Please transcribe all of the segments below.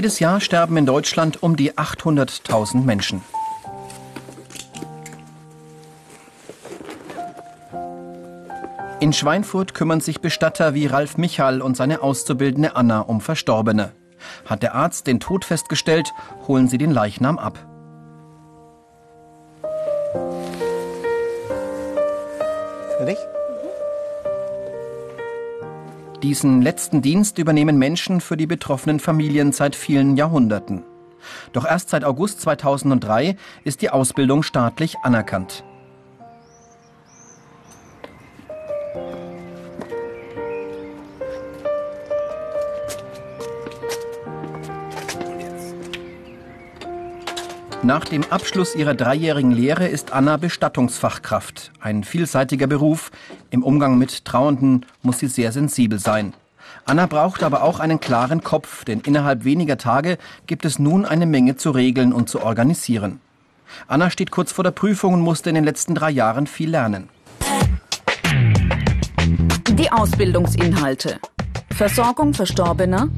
Jedes Jahr sterben in Deutschland um die 800.000 Menschen. In Schweinfurt kümmern sich Bestatter wie Ralf Michal und seine Auszubildende Anna um Verstorbene. Hat der Arzt den Tod festgestellt, holen sie den Leichnam ab. Fertig? Diesen letzten Dienst übernehmen Menschen für die betroffenen Familien seit vielen Jahrhunderten. Doch erst seit August 2003 ist die Ausbildung staatlich anerkannt. Nach dem Abschluss ihrer dreijährigen Lehre ist Anna Bestattungsfachkraft. Ein vielseitiger Beruf. Im Umgang mit Trauernden muss sie sehr sensibel sein. Anna braucht aber auch einen klaren Kopf, denn innerhalb weniger Tage gibt es nun eine Menge zu regeln und zu organisieren. Anna steht kurz vor der Prüfung und musste in den letzten drei Jahren viel lernen. Die Ausbildungsinhalte. Versorgung Verstorbener,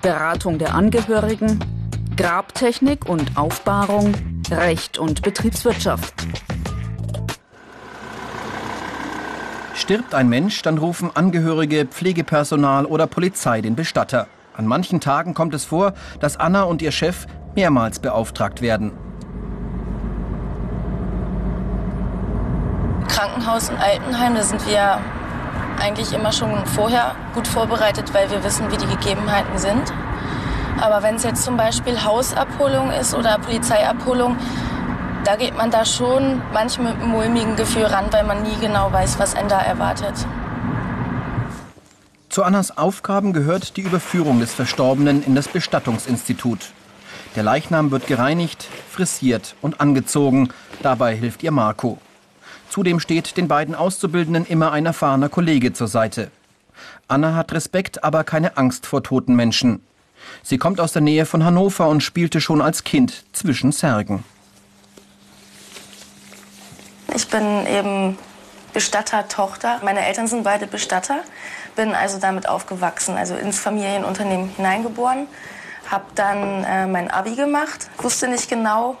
Beratung der Angehörigen, Grabtechnik und Aufbahrung, Recht und Betriebswirtschaft. Stirbt ein Mensch, dann rufen Angehörige, Pflegepersonal oder Polizei den Bestatter. An manchen Tagen kommt es vor, dass Anna und ihr Chef mehrmals beauftragt werden. Krankenhaus und Altenheim, da sind wir eigentlich immer schon vorher gut vorbereitet, weil wir wissen, wie die Gegebenheiten sind. Aber wenn es jetzt zum Beispiel Hausabholung ist oder Polizeiabholung, da geht man da schon manchmal mit einem mulmigen Gefühl ran, weil man nie genau weiß, was einen da erwartet. Zu Annas Aufgaben gehört die Überführung des Verstorbenen in das Bestattungsinstitut. Der Leichnam wird gereinigt, frisiert und angezogen. Dabei hilft ihr Marco. Zudem steht den beiden Auszubildenden immer ein erfahrener Kollege zur Seite. Anna hat Respekt, aber keine Angst vor toten Menschen. Sie kommt aus der Nähe von Hannover und spielte schon als Kind zwischen Särgen. Ich bin eben Bestattertochter. Meine Eltern sind beide Bestatter. Bin also damit aufgewachsen, also ins Familienunternehmen hineingeboren. Habe dann äh, mein Abi gemacht, wusste nicht genau,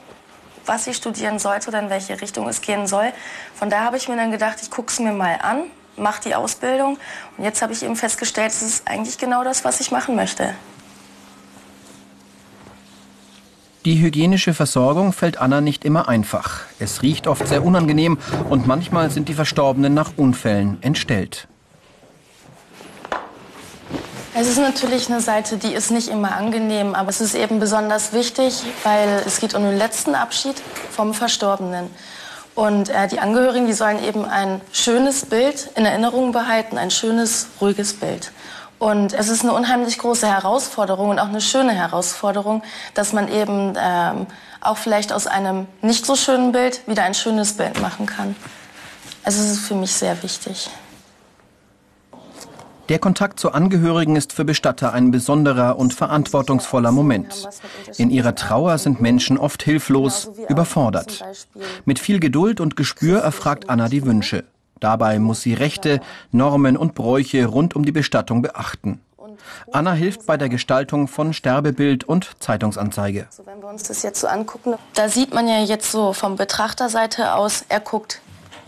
was ich studieren sollte oder in welche Richtung es gehen soll. Von daher habe ich mir dann gedacht, ich gucke es mir mal an, mache die Ausbildung. Und jetzt habe ich eben festgestellt, es ist eigentlich genau das, was ich machen möchte. Die hygienische Versorgung fällt Anna nicht immer einfach. Es riecht oft sehr unangenehm und manchmal sind die Verstorbenen nach Unfällen entstellt. Es ist natürlich eine Seite, die ist nicht immer angenehm, aber es ist eben besonders wichtig, weil es geht um den letzten Abschied vom Verstorbenen. Und äh, die Angehörigen, die sollen eben ein schönes Bild in Erinnerung behalten, ein schönes, ruhiges Bild. Und es ist eine unheimlich große Herausforderung und auch eine schöne Herausforderung, dass man eben ähm, auch vielleicht aus einem nicht so schönen Bild wieder ein schönes Bild machen kann. Also es ist für mich sehr wichtig. Der Kontakt zu Angehörigen ist für Bestatter ein besonderer und verantwortungsvoller Moment. In ihrer Trauer sind Menschen oft hilflos, überfordert. Mit viel Geduld und Gespür erfragt Anna die Wünsche. Dabei muss sie Rechte, Normen und Bräuche rund um die Bestattung beachten. Anna hilft bei der Gestaltung von Sterbebild und Zeitungsanzeige. Also wenn wir uns das jetzt so angucken, da sieht man ja jetzt so vom Betrachterseite aus, er guckt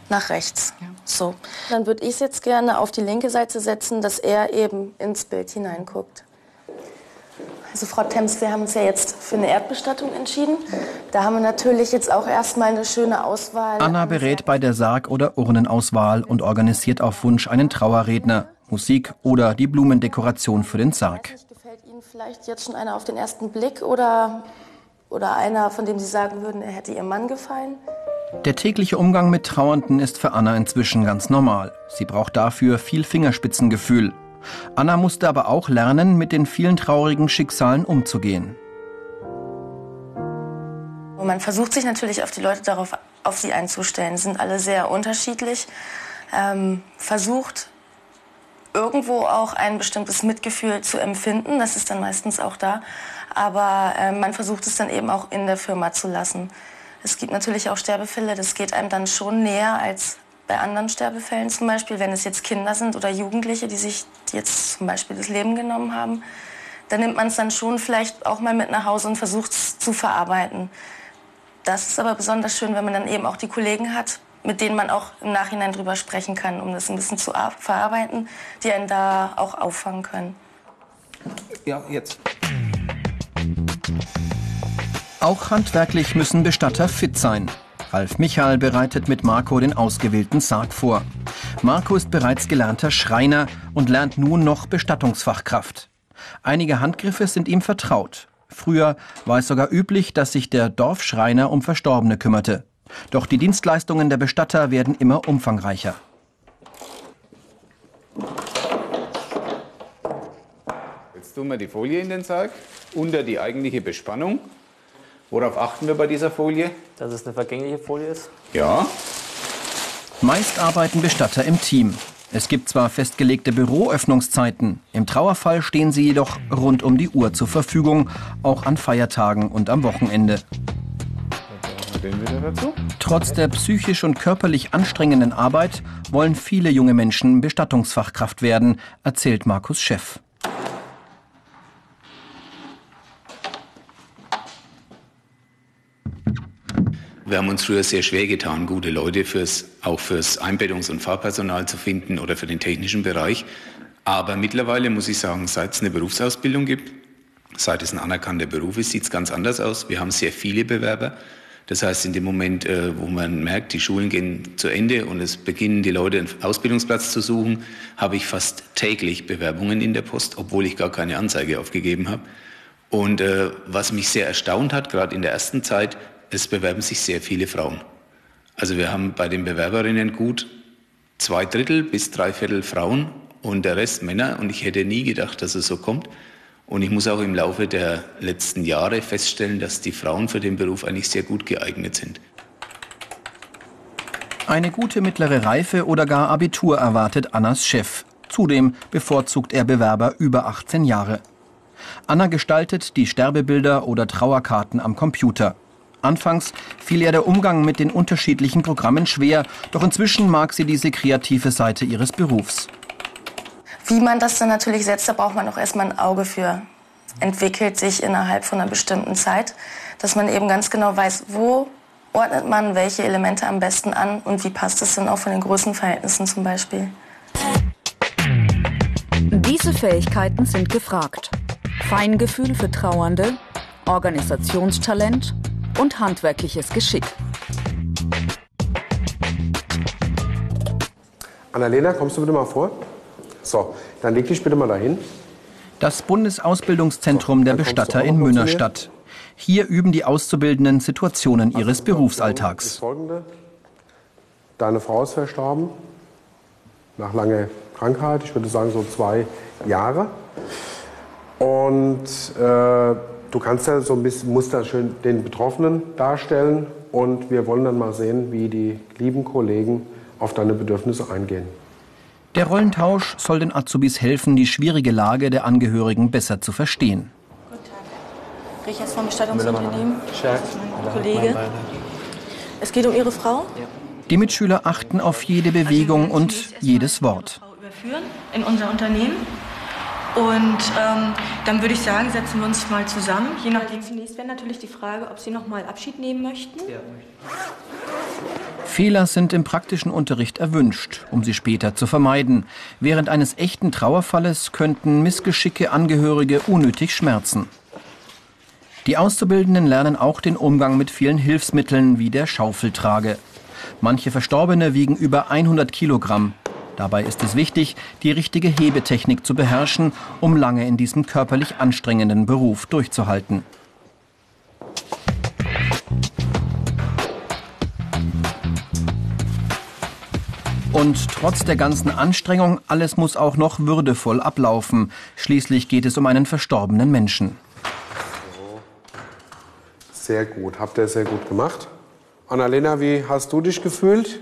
nach rechts. So. Dann würde ich es jetzt gerne auf die linke Seite setzen, dass er eben ins Bild hineinguckt. Also Frau Temps, wir haben uns ja jetzt für eine Erdbestattung entschieden. Da haben wir natürlich jetzt auch erstmal eine schöne Auswahl. Anna berät bei der Sarg- oder Urnenauswahl und organisiert auf Wunsch einen Trauerredner, Musik oder die Blumendekoration für den Sarg. Nicht, gefällt Ihnen vielleicht jetzt schon einer auf den ersten Blick oder, oder einer, von dem Sie sagen würden, er hätte Ihrem Mann gefallen? Der tägliche Umgang mit Trauernden ist für Anna inzwischen ganz normal. Sie braucht dafür viel Fingerspitzengefühl. Anna musste aber auch lernen, mit den vielen traurigen Schicksalen umzugehen. Man versucht sich natürlich auf die Leute darauf auf sie einzustellen. Sie sind alle sehr unterschiedlich. Ähm, versucht irgendwo auch ein bestimmtes Mitgefühl zu empfinden. Das ist dann meistens auch da. Aber äh, man versucht es dann eben auch in der Firma zu lassen. Es gibt natürlich auch Sterbefälle, das geht einem dann schon näher als bei anderen Sterbefällen zum Beispiel, wenn es jetzt Kinder sind oder Jugendliche, die sich jetzt zum Beispiel das Leben genommen haben, da nimmt man es dann schon vielleicht auch mal mit nach Hause und versucht es zu verarbeiten. Das ist aber besonders schön, wenn man dann eben auch die Kollegen hat, mit denen man auch im Nachhinein drüber sprechen kann, um das ein bisschen zu verarbeiten, die einen da auch auffangen können. Ja, jetzt. Auch handwerklich müssen Bestatter fit sein. Ralf Michael bereitet mit Marco den ausgewählten Sarg vor. Marco ist bereits gelernter Schreiner und lernt nun noch Bestattungsfachkraft. Einige Handgriffe sind ihm vertraut. Früher war es sogar üblich, dass sich der Dorfschreiner um Verstorbene kümmerte. Doch die Dienstleistungen der Bestatter werden immer umfangreicher. Jetzt tun wir die Folie in den Sarg unter die eigentliche Bespannung. Worauf achten wir bei dieser Folie? Dass es eine vergängliche Folie ist. Ja. Meist arbeiten Bestatter im Team. Es gibt zwar festgelegte Büroöffnungszeiten, im Trauerfall stehen sie jedoch rund um die Uhr zur Verfügung, auch an Feiertagen und am Wochenende. Trotz der psychisch und körperlich anstrengenden Arbeit wollen viele junge Menschen Bestattungsfachkraft werden, erzählt Markus Chef. Wir haben uns früher sehr schwer getan, gute Leute fürs, auch fürs Einbettungs- und Fahrpersonal zu finden oder für den technischen Bereich. Aber mittlerweile muss ich sagen, seit es eine Berufsausbildung gibt, seit es ein anerkannter Beruf ist, sieht es ganz anders aus. Wir haben sehr viele Bewerber. Das heißt, in dem Moment, äh, wo man merkt, die Schulen gehen zu Ende und es beginnen die Leute einen Ausbildungsplatz zu suchen, habe ich fast täglich Bewerbungen in der Post, obwohl ich gar keine Anzeige aufgegeben habe. Und äh, was mich sehr erstaunt hat, gerade in der ersten Zeit, es bewerben sich sehr viele Frauen. Also wir haben bei den Bewerberinnen gut zwei Drittel bis drei Viertel Frauen und der Rest Männer. Und ich hätte nie gedacht, dass es so kommt. Und ich muss auch im Laufe der letzten Jahre feststellen, dass die Frauen für den Beruf eigentlich sehr gut geeignet sind. Eine gute mittlere Reife oder gar Abitur erwartet Annas Chef. Zudem bevorzugt er Bewerber über 18 Jahre. Anna gestaltet die Sterbebilder oder Trauerkarten am Computer. Anfangs fiel ihr der Umgang mit den unterschiedlichen Programmen schwer, doch inzwischen mag sie diese kreative Seite ihres Berufs. Wie man das dann natürlich setzt, da braucht man auch erstmal ein Auge für. Entwickelt sich innerhalb von einer bestimmten Zeit, dass man eben ganz genau weiß, wo ordnet man welche Elemente am besten an und wie passt es dann auch von den Größenverhältnissen zum Beispiel. Diese Fähigkeiten sind gefragt. Feingefühl für Trauernde, Organisationstalent und handwerkliches Geschick. Annalena, kommst du bitte mal vor? So, dann leg dich bitte mal dahin. Das Bundesausbildungszentrum der Bestatter in Münnerstadt. Hier üben die Auszubildenden Situationen ihres Berufsalltags. Deine Frau ist verstorben, nach langer Krankheit, ich würde sagen so zwei Jahre. Und äh, Du kannst ja so ein bisschen, musst da schön den Betroffenen darstellen und wir wollen dann mal sehen, wie die lieben Kollegen auf deine Bedürfnisse eingehen. Der Rollentausch soll den Azubis helfen, die schwierige Lage der Angehörigen besser zu verstehen. Guten Tag. Richard vom Bestattungsunternehmen. Kollege. Es geht um Ihre Frau? Die Mitschüler achten auf jede Bewegung und jedes Wort. Überführen in unser Unternehmen. Und ähm, dann würde ich sagen, setzen wir uns mal zusammen. Je nachdem. Zunächst wäre natürlich die Frage, ob Sie noch mal Abschied nehmen möchten. Ja. Fehler sind im praktischen Unterricht erwünscht, um sie später zu vermeiden. Während eines echten Trauerfalles könnten Missgeschicke Angehörige unnötig schmerzen. Die Auszubildenden lernen auch den Umgang mit vielen Hilfsmitteln wie der Schaufeltrage. Manche Verstorbene wiegen über 100 Kilogramm. Dabei ist es wichtig, die richtige Hebetechnik zu beherrschen, um lange in diesem körperlich anstrengenden Beruf durchzuhalten. Und trotz der ganzen Anstrengung, alles muss auch noch würdevoll ablaufen. Schließlich geht es um einen verstorbenen Menschen. Sehr gut, habt ihr sehr gut gemacht. Annalena, wie hast du dich gefühlt?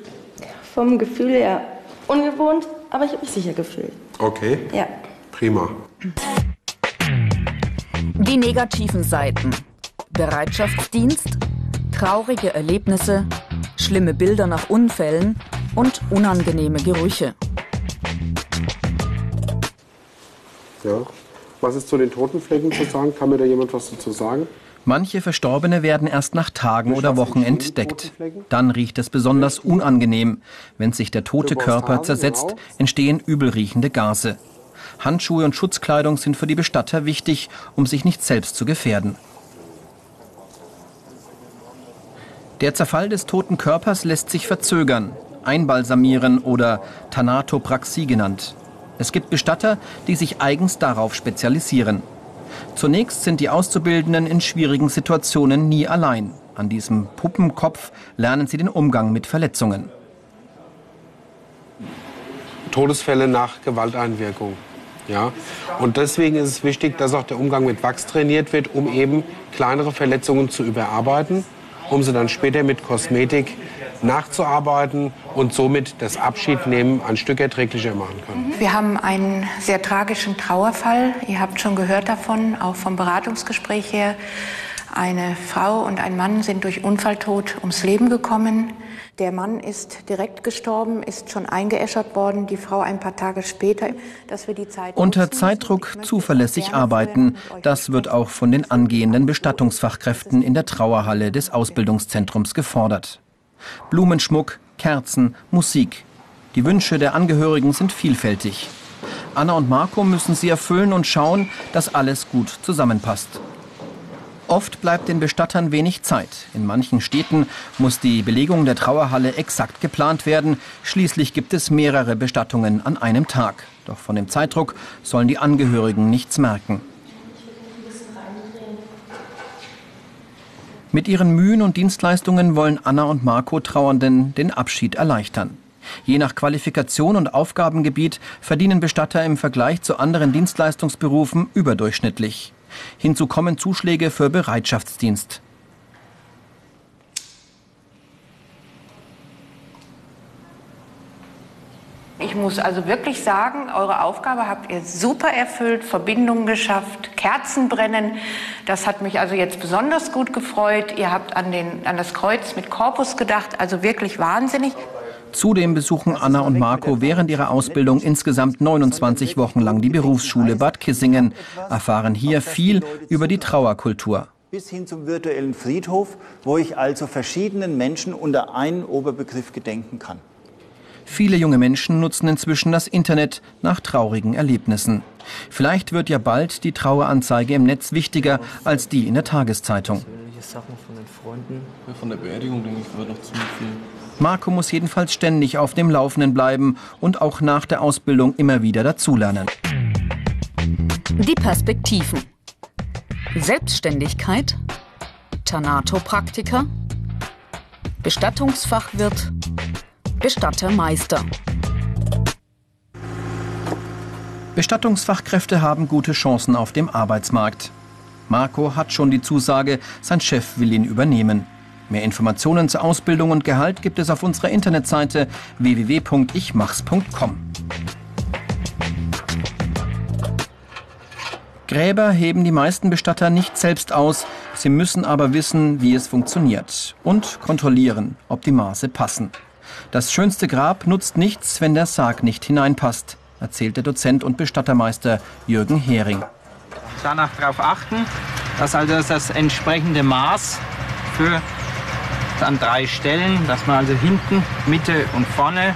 Vom Gefühl her ungewohnt, aber ich habe mich sicher gefühlt. Okay. Ja. Prima. Die negativen Seiten. Bereitschaftsdienst, traurige Erlebnisse, schlimme Bilder nach Unfällen und unangenehme Gerüche. Ja. Was ist zu den Totenflecken zu sagen? Kann mir da jemand was dazu sagen? Manche Verstorbene werden erst nach Tagen oder Wochen entdeckt. Dann riecht es besonders unangenehm. Wenn sich der tote Körper zersetzt, entstehen übelriechende Gase. Handschuhe und Schutzkleidung sind für die Bestatter wichtig, um sich nicht selbst zu gefährden. Der Zerfall des toten Körpers lässt sich verzögern, einbalsamieren oder Thanatopraxie genannt. Es gibt Bestatter, die sich eigens darauf spezialisieren. Zunächst sind die Auszubildenden in schwierigen Situationen nie allein. An diesem Puppenkopf lernen sie den Umgang mit Verletzungen. Todesfälle nach Gewalteinwirkung. Ja? Und deswegen ist es wichtig, dass auch der Umgang mit Wachs trainiert wird, um eben kleinere Verletzungen zu überarbeiten, um sie dann später mit Kosmetik nachzuarbeiten und somit das Abschiednehmen ein Stück erträglicher machen können. Wir haben einen sehr tragischen Trauerfall. Ihr habt schon gehört davon, auch vom Beratungsgespräch her. Eine Frau und ein Mann sind durch Unfalltod ums Leben gekommen. Der Mann ist direkt gestorben, ist schon eingeäschert worden, die Frau ein paar Tage später. Dass wir die Zeit Unter Zeitdruck zuverlässig arbeiten, das wird auch von den angehenden Bestattungsfachkräften in der Trauerhalle des Ausbildungszentrums gefordert. Blumenschmuck, Kerzen, Musik. Die Wünsche der Angehörigen sind vielfältig. Anna und Marco müssen sie erfüllen und schauen, dass alles gut zusammenpasst. Oft bleibt den Bestattern wenig Zeit. In manchen Städten muss die Belegung der Trauerhalle exakt geplant werden. Schließlich gibt es mehrere Bestattungen an einem Tag. Doch von dem Zeitdruck sollen die Angehörigen nichts merken. Mit ihren Mühen und Dienstleistungen wollen Anna und Marco Trauernden den Abschied erleichtern. Je nach Qualifikation und Aufgabengebiet verdienen Bestatter im Vergleich zu anderen Dienstleistungsberufen überdurchschnittlich. Hinzu kommen Zuschläge für Bereitschaftsdienst. Ich muss also wirklich sagen, eure Aufgabe habt ihr super erfüllt, Verbindungen geschafft, Kerzen brennen. Das hat mich also jetzt besonders gut gefreut. Ihr habt an, den, an das Kreuz mit Korpus gedacht, also wirklich wahnsinnig. Zudem besuchen Anna und Marco während ihrer Ausbildung insgesamt 29 Wochen lang die Berufsschule Bad Kissingen, erfahren hier viel über die Trauerkultur. Bis hin zum virtuellen Friedhof, wo ich also verschiedenen Menschen unter einen Oberbegriff gedenken kann. Viele junge Menschen nutzen inzwischen das Internet nach traurigen Erlebnissen. Vielleicht wird ja bald die Traueranzeige im Netz wichtiger als die in der Tageszeitung. Sachen von den Freunden. Ja, von der Beerdigung denke ich, wird noch ziemlich viel. Marco muss jedenfalls ständig auf dem Laufenden bleiben und auch nach der Ausbildung immer wieder dazulernen. Die Perspektiven. Selbstständigkeit, Thanatopraktiker, Bestattungsfachwirt, Bestattermeister. Bestattungsfachkräfte haben gute Chancen auf dem Arbeitsmarkt. Marco hat schon die Zusage, sein Chef will ihn übernehmen. Mehr Informationen zur Ausbildung und Gehalt gibt es auf unserer Internetseite www.ichmachs.com. Gräber heben die meisten Bestatter nicht selbst aus, sie müssen aber wissen, wie es funktioniert und kontrollieren, ob die Maße passen. Das schönste Grab nutzt nichts, wenn der Sarg nicht hineinpasst, erzählt der Dozent und Bestattermeister Jürgen Hering. Danach darauf achten, dass also das entsprechende Maß für an drei Stellen, dass man also hinten, Mitte und vorne.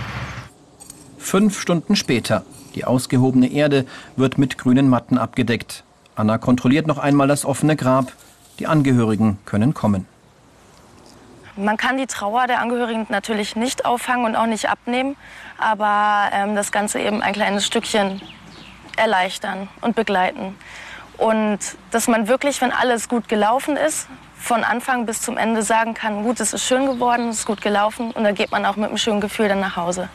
Fünf Stunden später. Die ausgehobene Erde wird mit grünen Matten abgedeckt. Anna kontrolliert noch einmal das offene Grab. Die Angehörigen können kommen. Man kann die Trauer der Angehörigen natürlich nicht auffangen und auch nicht abnehmen, aber ähm, das Ganze eben ein kleines Stückchen erleichtern und begleiten. Und dass man wirklich, wenn alles gut gelaufen ist, von Anfang bis zum Ende sagen kann, gut, es ist schön geworden, es ist gut gelaufen und da geht man auch mit einem schönen Gefühl dann nach Hause.